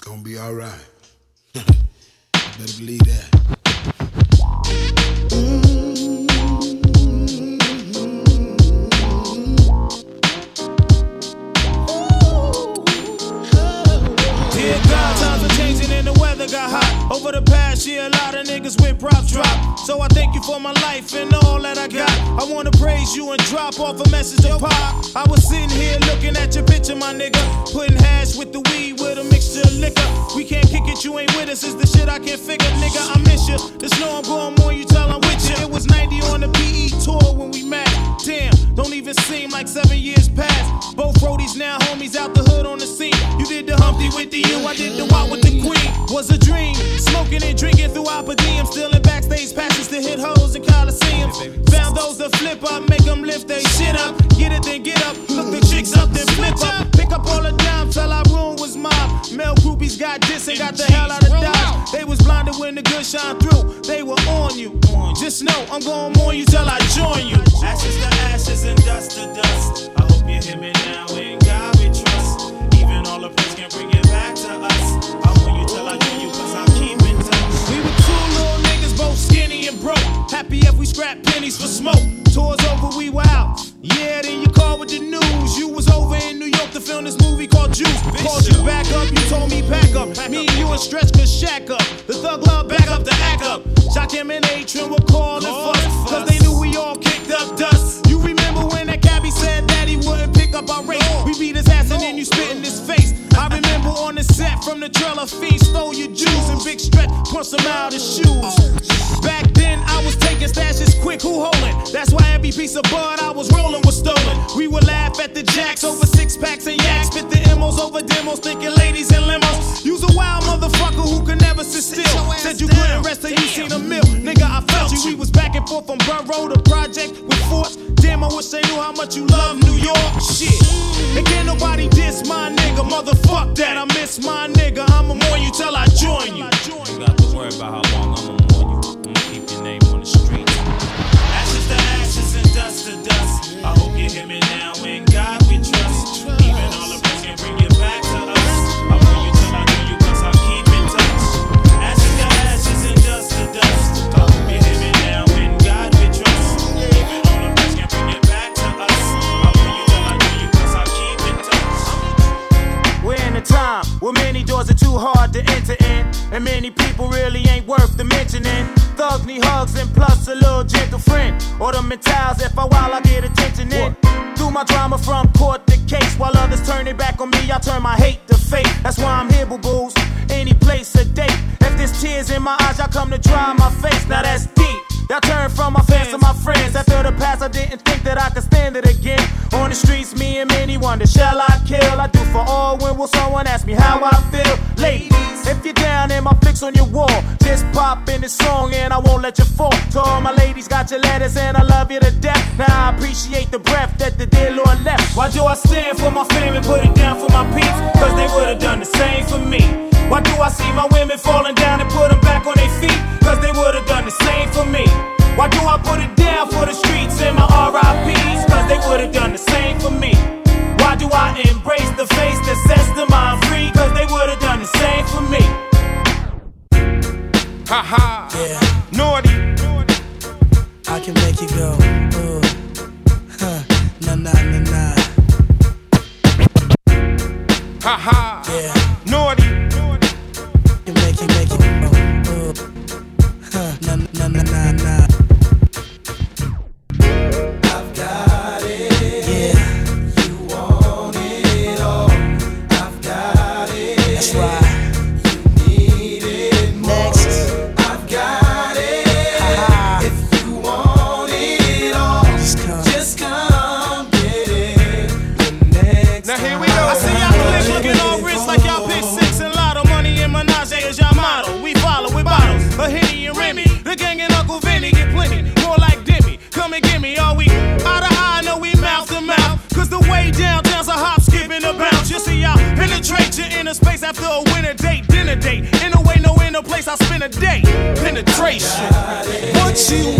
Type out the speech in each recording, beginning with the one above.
It's gonna be alright. Better believe that. Over the year, a lot of niggas with props drop. So I thank you for my life and all that I got. I wanna praise you and drop off a message of pop. I was sitting here looking at your picture, my nigga. Putting hash with the weed with a mixture of liquor. We can't kick it, you ain't with us. Is the shit I can't figure, nigga. I miss you. The snow I'm going more, you tell I'm with you. It was 90 on the PE tour when we met. Damn, don't even seem like seven years past. Both roadies now homies out the hood on the scene. You did the Humpty with the U, I did the walk with the Queen. Was a dream, smoking and drinking throughout per diem, still in backstage passes to hit hoes in coliseums. Found those that flip up, make them lift their shit up. Get it, then get up. Look the chicks up, then flip up. Pick up all the dimes till our room was mob. Male groupies got this and got the hell out of Dodge. They was blinded when the good shine through. They were on you. Just know I'm going on you till I join you. Ashes to ashes and dust to dust. I hope you hear me now. Happy if we scrap pennies for smoke. Tours over, we were out. Yeah, then you called with the news. You was over in New York to film this movie called Juice. Called you back up, you told me pack up. Me and you and Stretch could shack up. The thug love back up the act up. Shock him and Atron were calling fuss. Cause they knew we all kicked up dust. You remember when that cabbie said that he wouldn't pick up our rate? We beat his ass and then you spit in his face. I remember on the set from the trailer feed, stole your juice and big stretch, punched him out his shoes. Stashes quick, who holding? That's why every piece of bud I was rolling was stolen. We would laugh at the jacks over six packs and yaks, spit the emos over demos, thinking ladies and limos. Use a wild motherfucker who could never sit still. Said you couldn't rest till you seen a mill. Nigga, I felt you. We was back and forth from Borough to Project with Force. Damn, I wish they knew how much you love New York. Shit. And can't nobody diss my nigga. Motherfuck that. I miss my nigga. I'ma mourn you till I join you. You got to worry about how long I'ma mourn you. I'ma keep your name on the street. Dust to dust. I hope you hear me now. Time where many doors are too hard to enter in, and many people really ain't worth the mentioning. Thugs need hugs and plus a little gentle friend. Or the mentals, if I while I get attention in. Through my drama from court to case, while others turn it back on me, I turn my hate to fate. That's why I'm here, boo boos. Any place a date. If there's tears in my eyes, I come to dry my face. Now that's deep. That turned from my fans to my friends. After the past, I didn't think that I could stand it again. On the streets, me and many wonder, shall I kill? I do for all when will someone ask me how I feel? Ladies, if you're down and my flicks on your wall, just pop in the song and I won't let you fall. To all my ladies, got your letters and I love you to death. Now I appreciate the breath that the dear Lord left. Why do I stand for my fam and put it down for my peeps? Cause they would've done the same for me. Why do I see my women falling down and put them back on their feet? Cause they would've done the same for me. Why do I put it down for the streets and my RIPs? Cause they would've done the same for me. Why do I embrace the face that sets the mind free? Cause they would've done the same for me. Ha ha. Yeah, Naughty. What you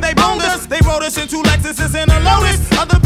they boned us. They rolled us into Lexuses and a Lotus. Other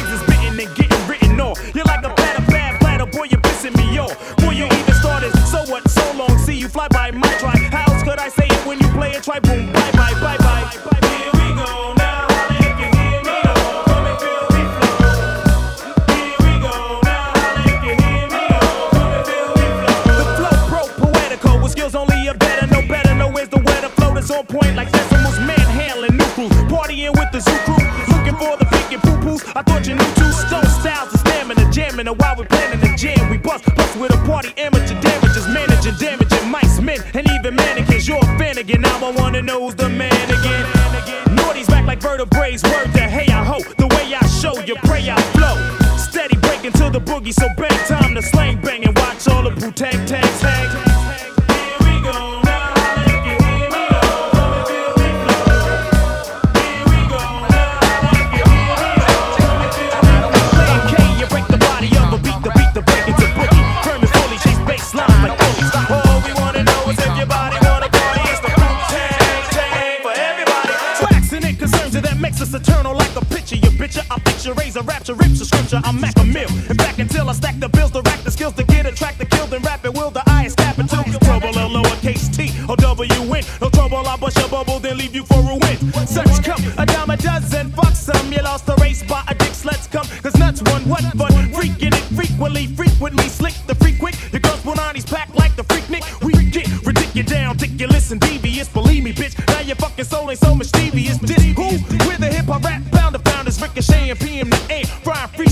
things is bitten and getting written off. You're like a platter, bad platter, boy, you're pissing me off. Boy, you even started, so what, so long, see you fly by my try. How else could I say it when you play it? Try boom, bye, bye. all wanna know's the man again. Naughty's back like vertebrae. Word to hey, I hope the way I show you pray I flow. Steady breaking to the boogie, so bang time to slang bang and watch all the bootang tags hang. I'm Mac a mill. In fact, until I stack the bills, the rack the skills to get it, track the kill, then rap it, will the I is tapping to trouble or lowercase t or W N. No trouble, I bust your bubble, then leave you for ruin. Such come, a dime a dozen, fuck some. You lost the race by a dick, let's come, cause nuts one, what fun. Freaking it frequently, frequently, slick the freak quick. Your girls want on packed like the Freaknik. We get ridiculous down, ridiculous and devious, believe me, bitch. Now your fucking soul ain't so mischievous. Who? who? With a hip hop rap founder founders ricocheting PM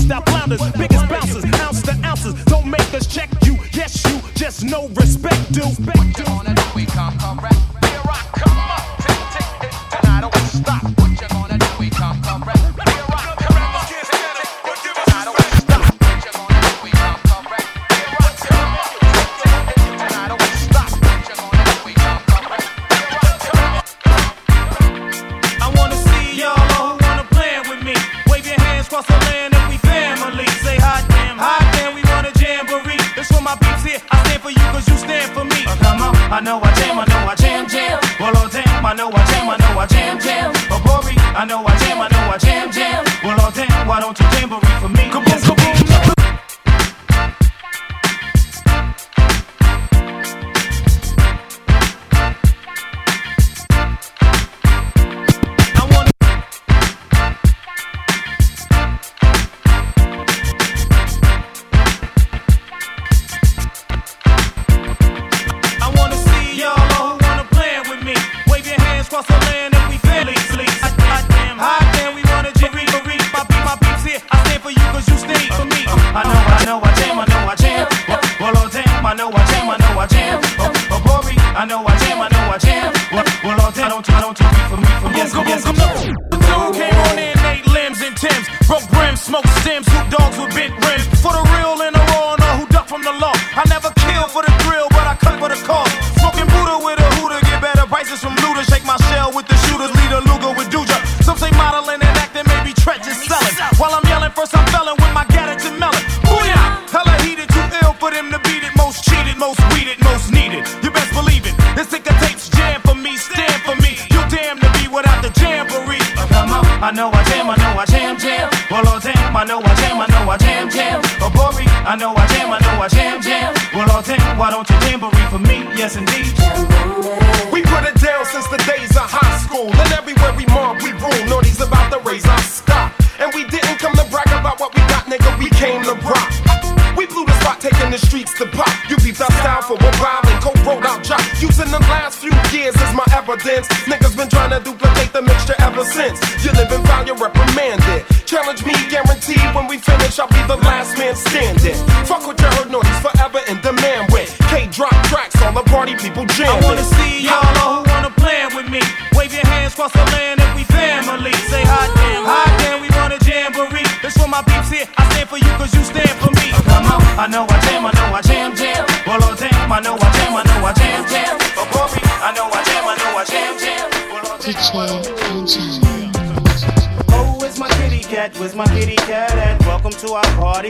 freestyle flounders, biggest bouncers, ounces to ounces. Don't make us check you. Yes, you just no respect, dude. Respect, dude.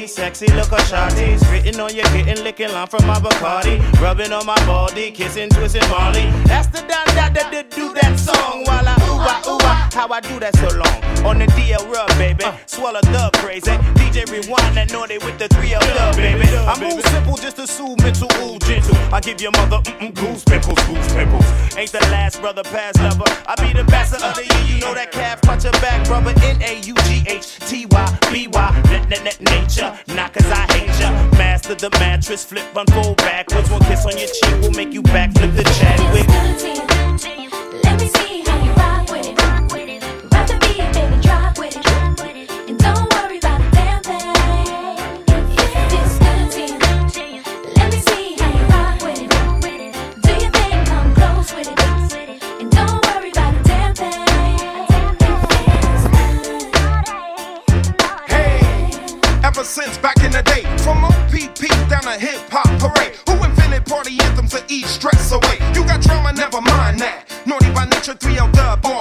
Sexy look of shorties. Written on your kitten, licking line from my Bacardi. Rubbing on my body, kissing, twisting Molly. That's the dun that did do that song while I ooh ah ooh ah. How I do that so long on the DL rub, baby. Uh. Swallow the crazy. Eh? DJ rewind that naughty with the 3 of love, baby. I move simple just to soothe mental ooh gentle. I give your mother mm-mm goose pimples, goose pimples. Ain't the last brother past lover. I be the best of the year. You know that calf punch your back, brother. N A U G H T Y B Y. Net net net nature. Not cause I hate ya. Master the mattress, flip, run, fold backwards. One kiss on your cheek will make you backflip the chat with. Let me see how you rock with it.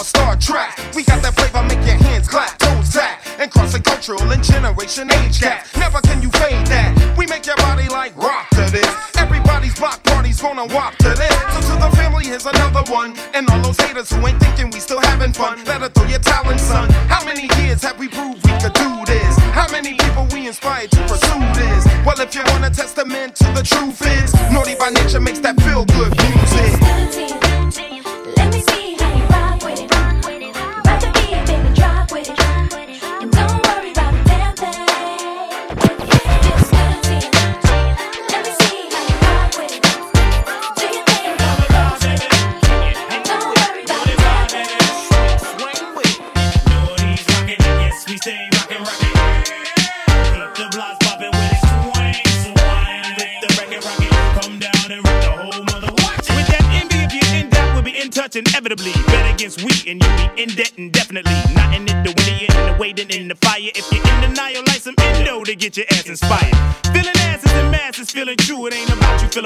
Star Trek. We got that flavor, make your hands clap, toes tap, and cross the cultural and generation age gap. Never can you fade that. We make your body like rock to this. Everybody's block party's gonna wop to this. So to the family, here's another one. And all those haters who ain't thinking we still having fun, better throw your talent, son. How many years have we proved we could do this? How many people we inspired to pursue this? Well, if you want a testament to the truth is, naughty by nature makes that feel good. in debt indefinitely. Not in it, the winter, you're in the waiting, in the fire. If you're in denial, light some endo to get your ass inspired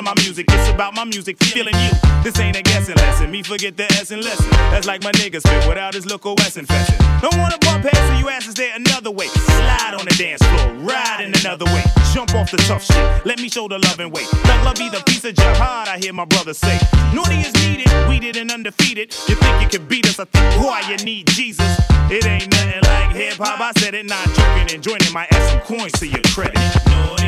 feeling my music. It's about my music, feeling you. This ain't a guessing lesson. Me forget the S and lesson. That's like my niggas spit without his local S infection. Don't wanna bump heads, so you asses there another way. Slide on the dance floor, ride in another way. Jump off the tough shit. Let me show the love and weight. Thug love be the piece of jihad, I hear my brother say. Naughty is needed, weeded and undefeated. You think you can beat us? I think why you need Jesus. It ain't nothing like hip hop. I said it, not joking and joining my ass some coins to your credit.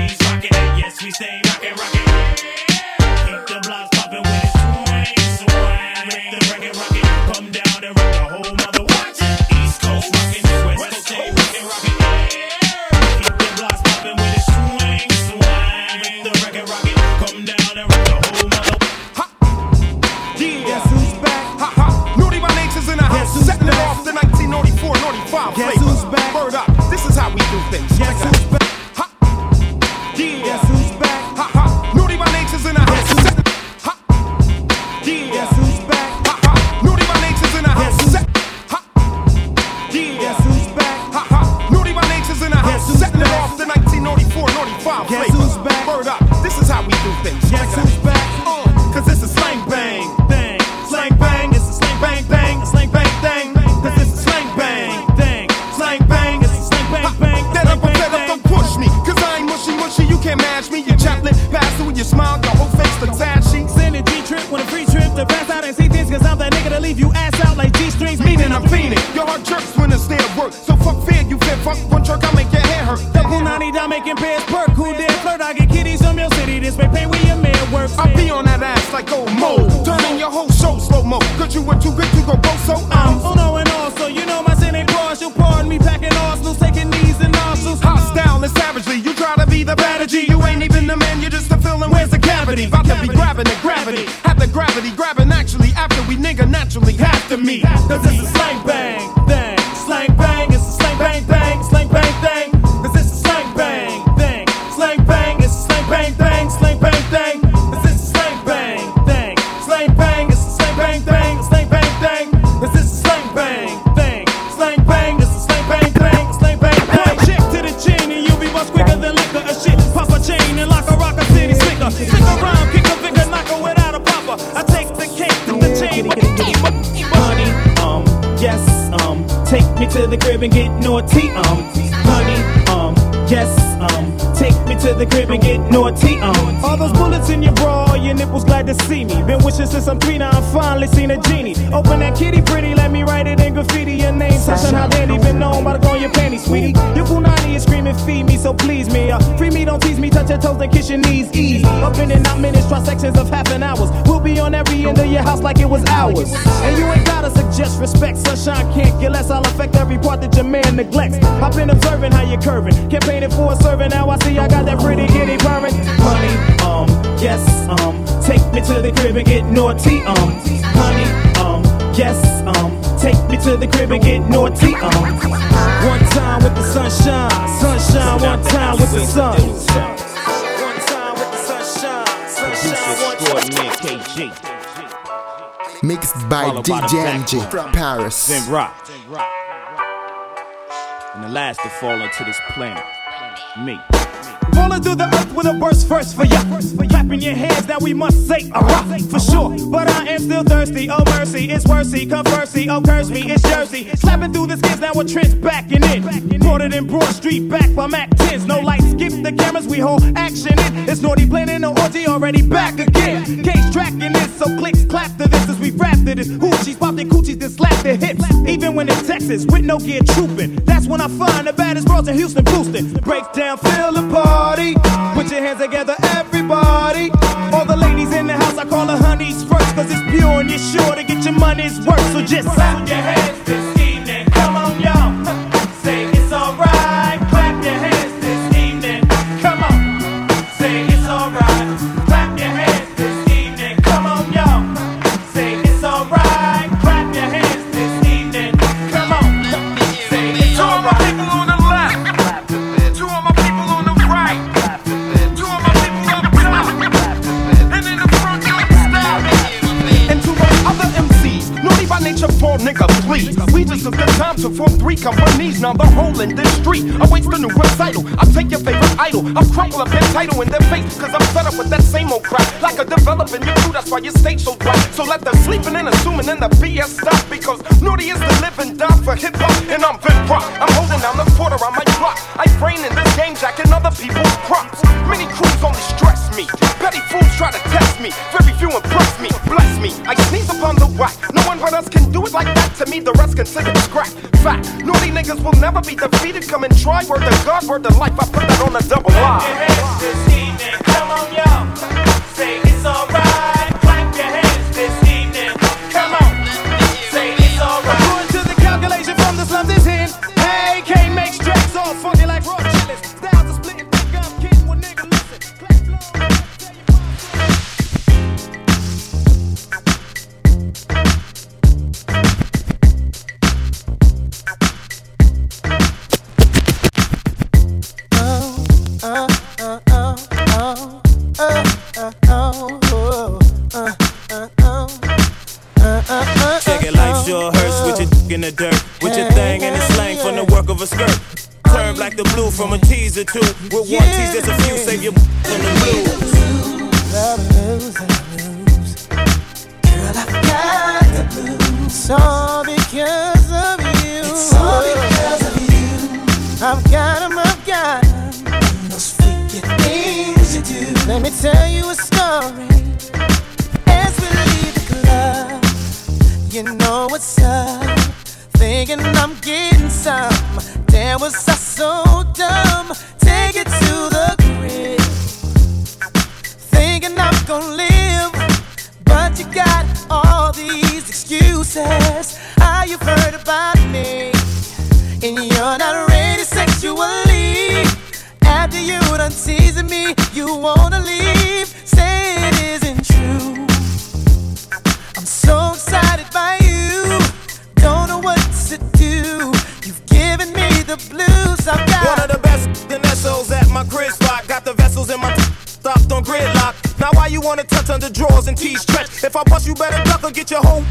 1994 95 Guess flavor. who's back? Word up. This is how we do things. Guess who's back? The crib and get naughty, um. All those bullets in your bra, all your nipples glad to see me. Been wishing since I'm three, now I finally seen a genie. Open that kitty pretty, let me write it in graffiti. Your name, touching how dandy, been known by the go on your panties, sweetie. Your punani is screaming, feed me, so please me. Uh, free me, don't tease me, touch your toes and kiss your knees, ease. Up in and out minutes, try sections of half an hours. We'll be on every end of your house like it was ours. And you ain't suggest respect, sunshine can't get less. I'll affect every part that your man neglects. I've been observing how you're curving, campaigning for a servant. Now I see I got that pretty kitty purring. Honey, um, yes, um, take me to the crib and get naughty, um, honey, um, yes, um, take me to the crib and get naughty, um. One time with the sunshine, sunshine, one time with the sun. One time with the sunshine, sunshine, one time. KG. Mixed by DJ back from Paris. Then rock. And the last to fall onto this planet. Me. Falling through the earth with a burst first for ya. Clapping your hands, now we must say a rock for sure. But I am still thirsty. Oh mercy, it's worthy. Mercy, oh curse me, it's Jersey. Slapping through the skins, now a trench backing in. It in Broad Street, back by Mac 10s. No lights, skip the cameras, we hold action in. It's naughty planning, no orgy already back again. Case tracking this, so clicks clap to this as we rap to this. Hoochies pop coochies, then slap their hips. Even when in Texas, with no gear trooping. That's when I find the baddest girls in Houston boosting. Break down, feel the party. Put your hands together, everybody. All the ladies in the house, I call her honeys first, cause it's pure and you're sure to get your money's worth. So just clap your hands please. We just took the time to form three companies. Now the whole industry awaits the new recital. I'll take your favorite idol. I'll crumple up their title in their face. Cause I'm fed up with that same old crap. Like a developing your crew, that's why your stage so dry. So let the sleeping and assuming in the BS stop. Because Naughty is the living die for hip hop. And I'm Vin Rock. I'm holding down the quarter on my block. I brain in this game, jacking other people's props. Many crews only stress me. Petty fools try to test me. Very few impress me. Bless me. I sneeze upon the whack. No one but us can do it like that. To me, the rest consider scrap. Fact. Naughty niggas will never be defeated. Come and try. Word to God, word to life. I put that on a double line. Come on. Tell you a story. As we leave the club, you know what's up. Thinking I'm getting some. Damn, was I so dumb? Take it to the crib. Thinking I'm gonna live. But you got all these excuses. How you've heard about me, and you're not ready sexually. After you done teasing me, you wanna If I bust you better duck or get your whole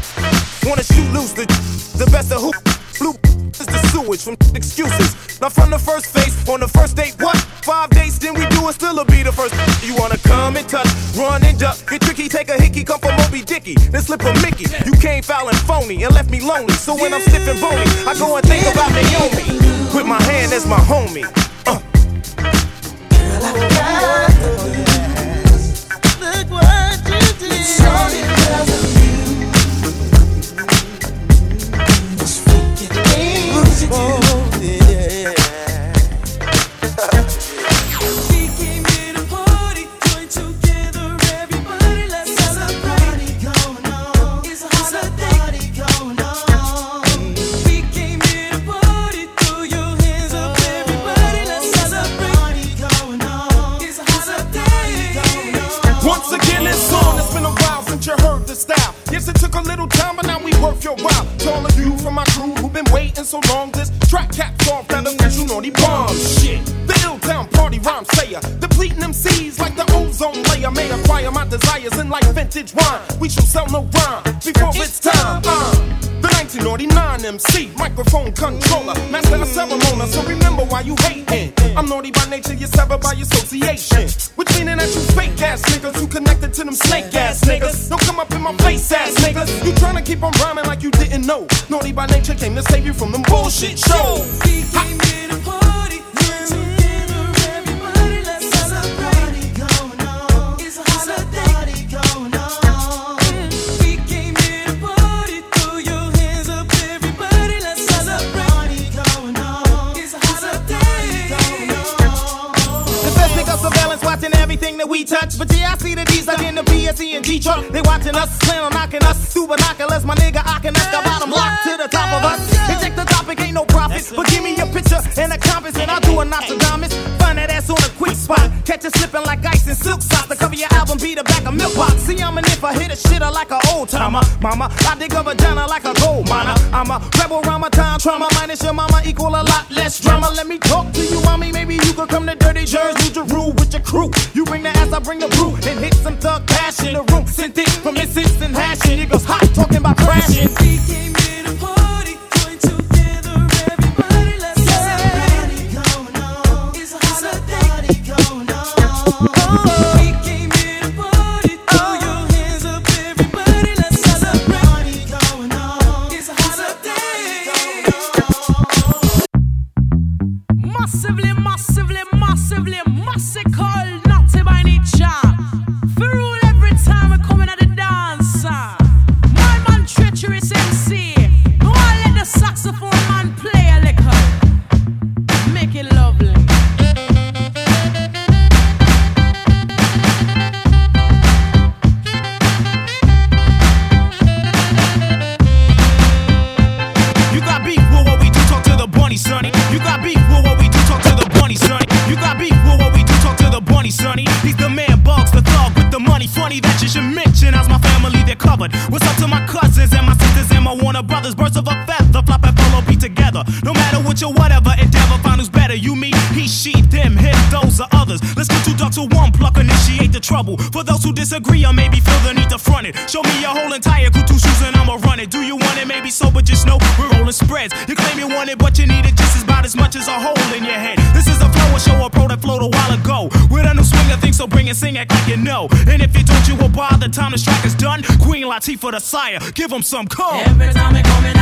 wanna shoot loose the the best of who blue is the sewage from excuses. Now from the first face on the first date, what? Five dates, then we do it, still'll be the first. You wanna come and touch, run and duck, get tricky, take a hickey, come from Moby Dicky, then slip a Mickey. You came foul and phony and left me lonely. So when I'm and bony, I go and think about Naomi. With my hand as my homie. But now we worth your while. To all of you from my crew who've been waiting so long, this track caps off that official naughty bomb shit. The ill town party rhyme sayer, depleting them seas like the ozone layer. May acquire my desires in like vintage wine. We shall sell no rhyme before it's time. Uh, the 1989 MC, microphone controller, master of ceremony. So remember why you hating. I'm naughty by nature, you're severed by association. Which meaning that you fake ass niggas who connected to them snake ass niggas. Don't come up in my face ass niggas. You tryna keep on rhyming like you didn't know. Naughty by nature came to save you from them bullshit shows. We came here to everything that we touch. But yeah, I see the D's like in the PSE and G truck. They watching us, plan on knocking us. Through binoculars, my nigga, I can us. the bottom lock to the top of us. They check the topic, ain't no But give me a picture and a compass, and I'll do a Nostradamus. Find that ass on a quick spot. Catch it slipping like ice in silk socks. The cover your album be the back of milk box. See, I'm an if I hit a shitter like an old timer. Mama, I dig a vagina like a gold miner. I'm a rebel my time trauma. Minus your mama equal a lot less drama. Let me talk to you, mommy. Maybe you could come to Dirty Jersey, New Jeru with your crew. You bring the ass, I bring the brew. And hit some thug passion. The room sent it from its instant hashing. It goes hot talking about crashing. the sire. Give him some cold. Every time it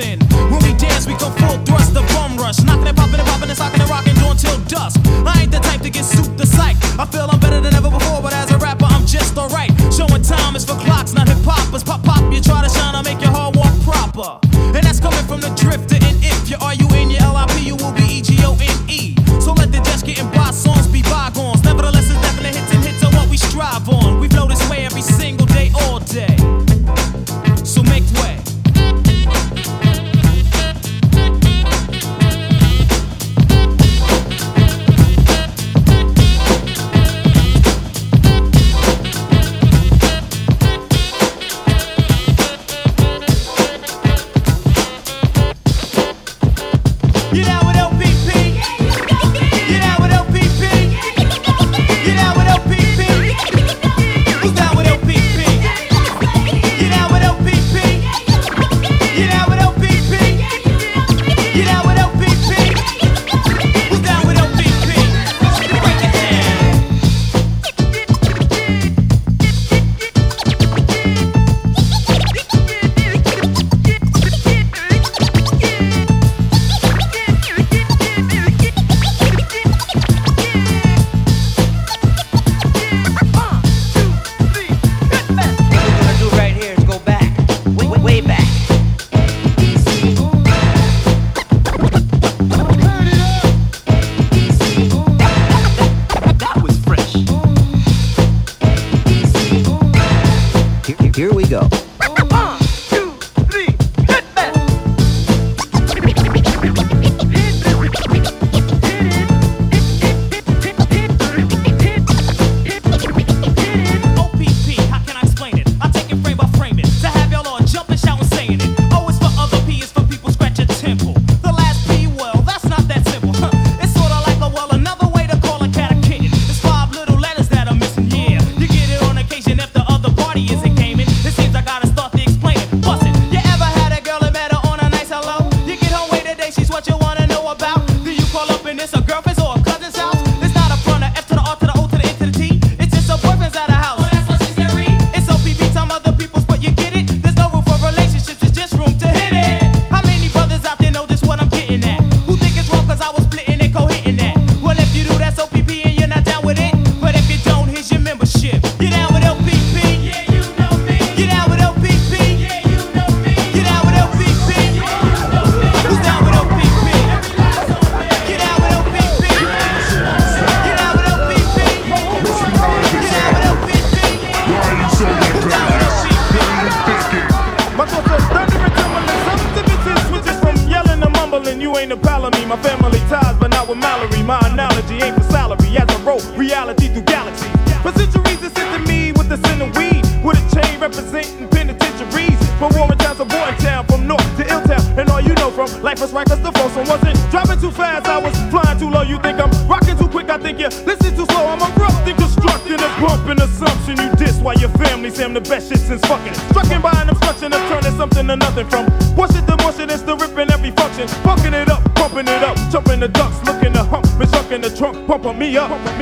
dancing. When we dance, we go full thrust, the bum rush. Knocking and popping and popping and socking and rocking, doing till dusk. Here we go. damn the best shit since fucking. Struck by an obstruction of turning something to nothing from. What's it the motion? It's the ripping every function. Fucking it up, pumping it up, jumping the ducks, looking the hump, been sucking the trunk, pumping me up. Pumping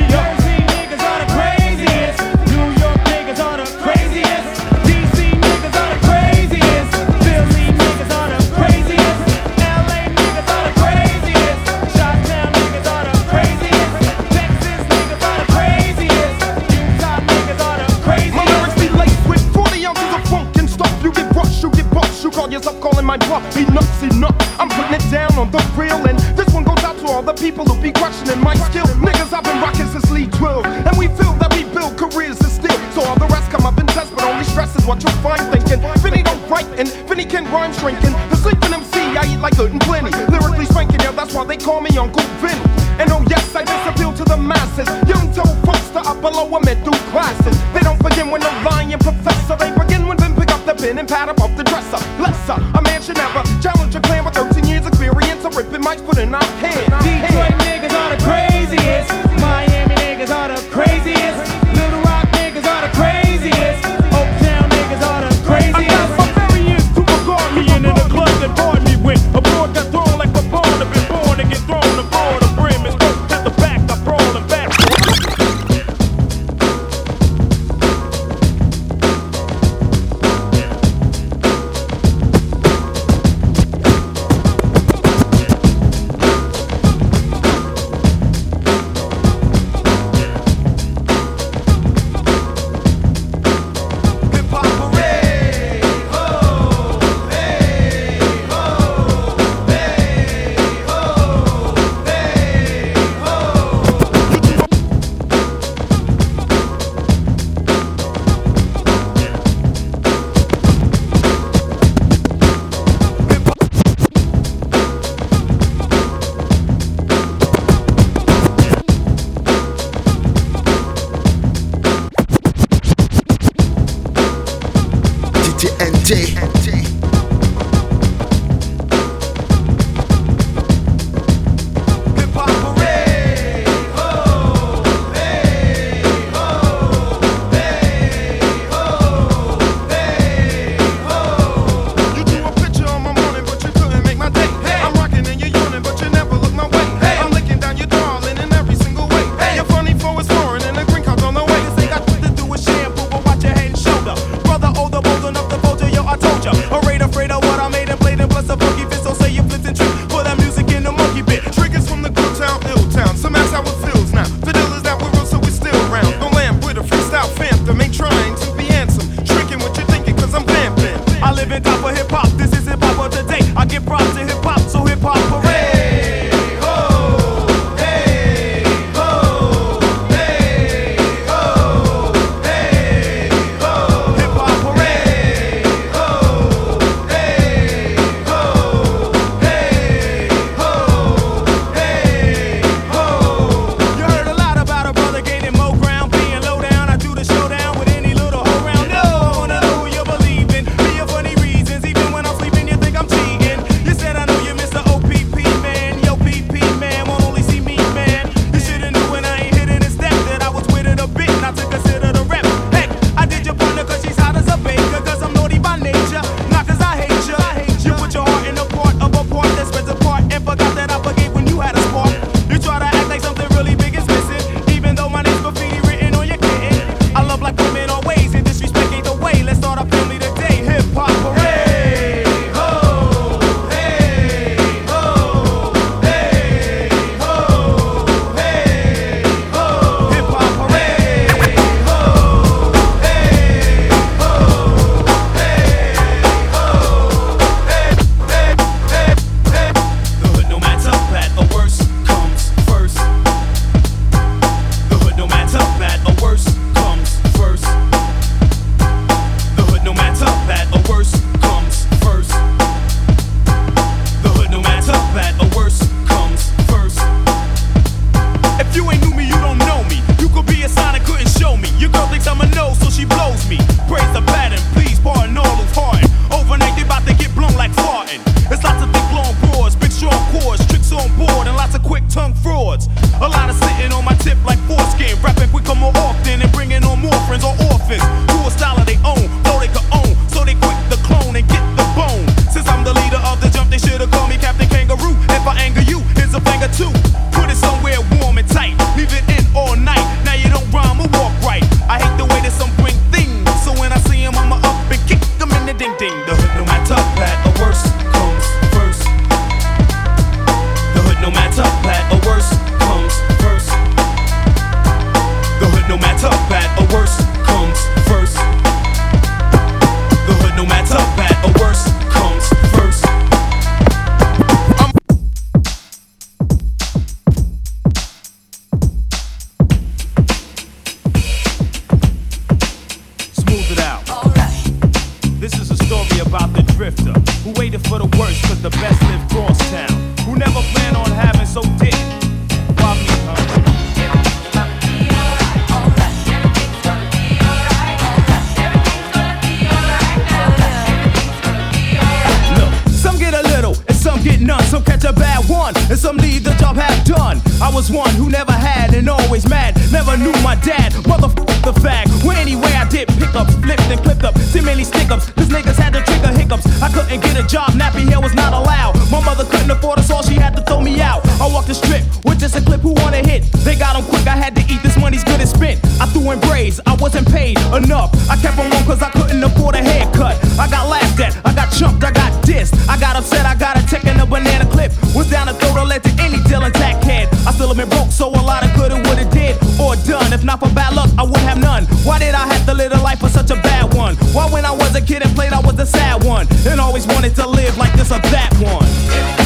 Why did I have to live a life for such a bad one? Why when I was a kid and played, I was the sad one, and always wanted to live like this or that one.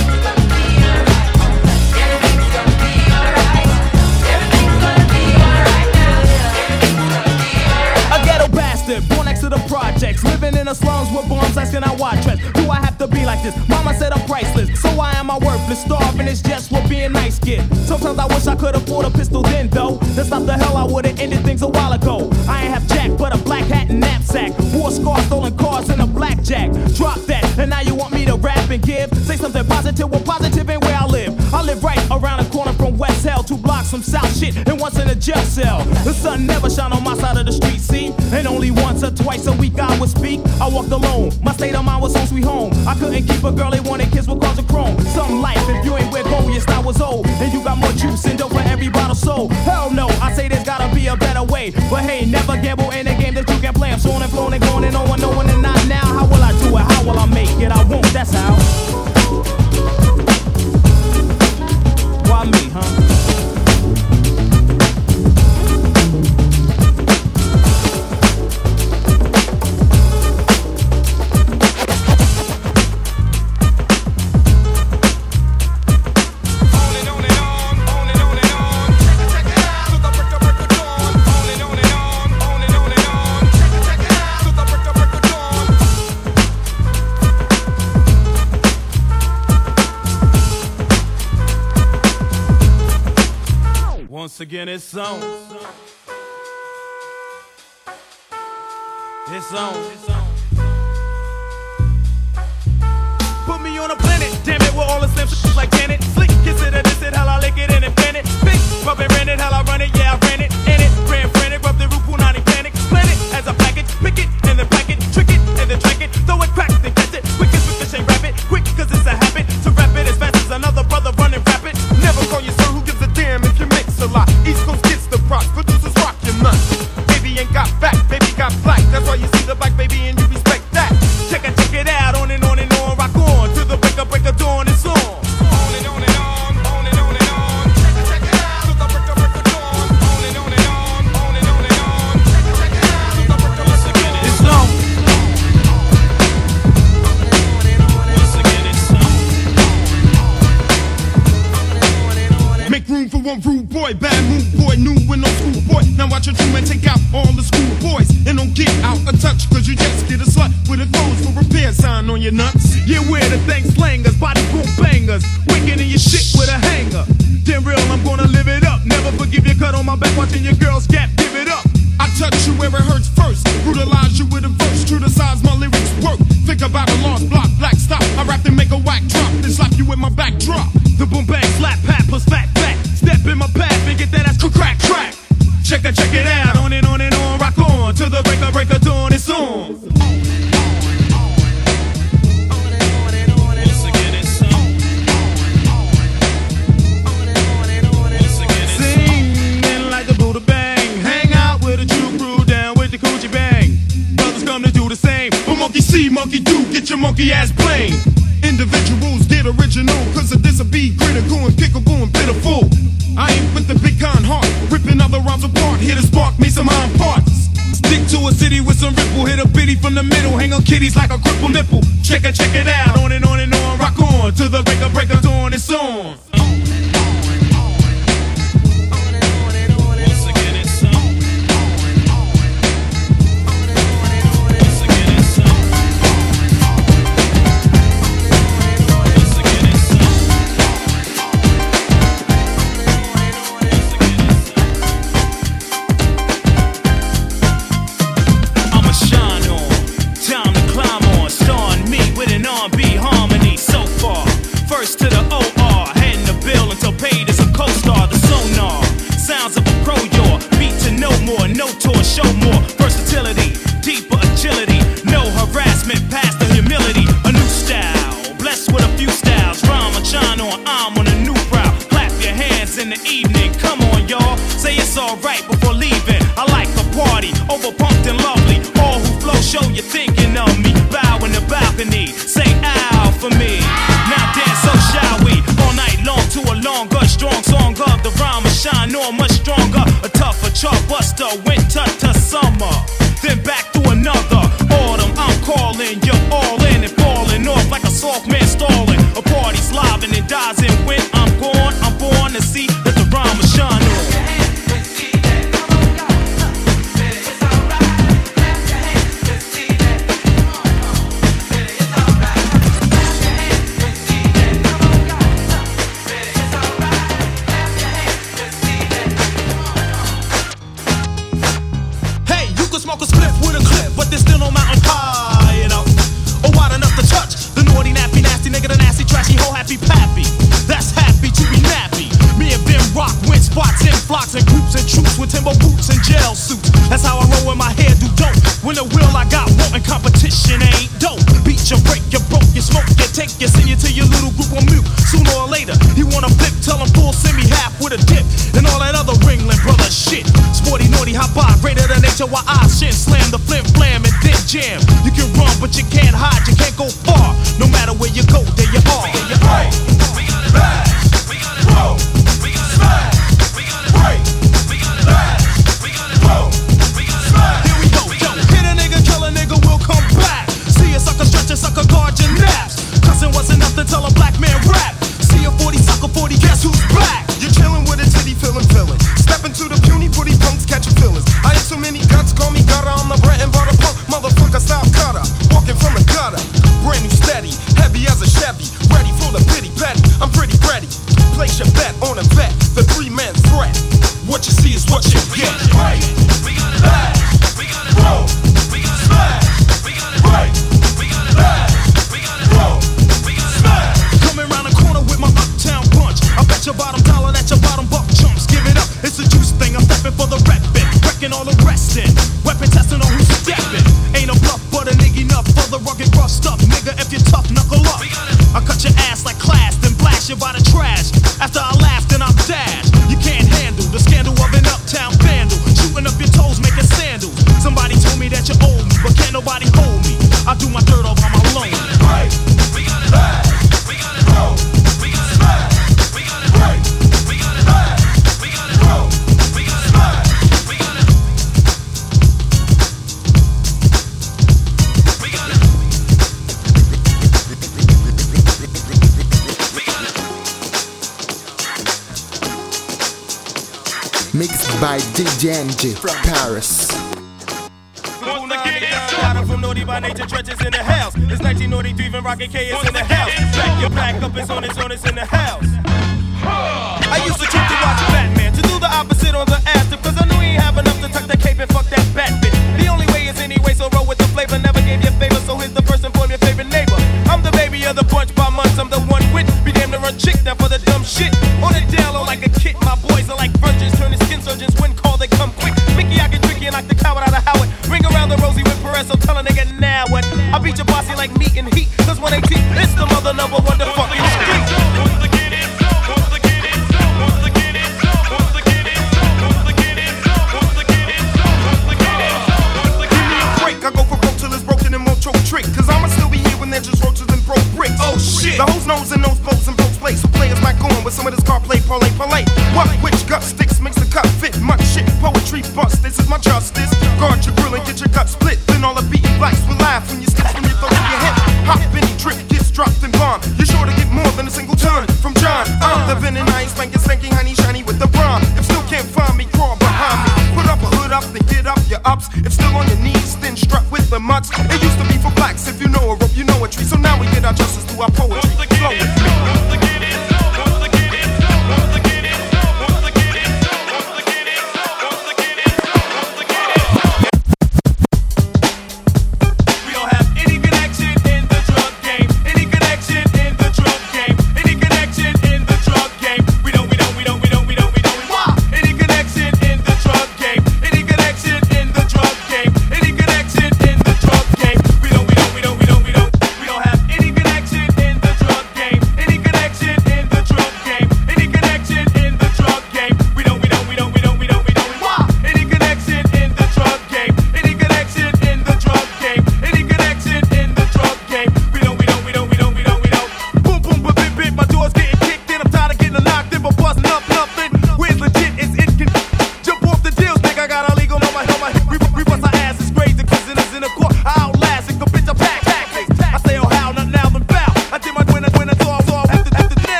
The slums with bombs asking I watch. Do I have to be like this? Mama said I'm priceless, so why am I worthless? Starving is just what being nice get. Sometimes I wish I could afford a pistol then, though. That's not the hell I would've ended things a while ago. I ain't have jack, but a black hat and knapsack. War scars, stolen cars, and a blackjack. Drop that, and now you want me to rap and give? Say something positive, well, positive ain't where I live. I live right around the two blocks from South Shit, and once in a jail cell. The sun never shine on my side of the street, see? And only once or twice a week I would speak. I walked alone, my state of mind was home sweet home. I couldn't keep a girl, they wanted kids with cars of chrome. Some life, if you ain't gold, your style was old. And you got more juice and dope for every bottle sold. Hell no, I say there's gotta be a better way. But hey, never gamble in a game that you can play. I'm showing and flowing and going and no one knowing and not now. How will I do it? How will I make it? I won't, that's how. Why me, huh? Once again, it's on. It's on. Put me on a planet, damn it, with all the slim like Janet. Slick, consider this it, how I lick it and invent it. Big, rub it, rent it, how I run it, yeah, I your monkey ass plain. Individuals get original, cause of this a be critical and pickable and pitiful. I ain't with the big con heart, ripping other rhymes apart, here to spark me some iron parts. Stick to a city with some ripple. Hit a bitty from the middle. Hang on kitties like a crippled nipple. Check it, check it out. On and on and on. Rock on. To the break of break of dawn. It's on. All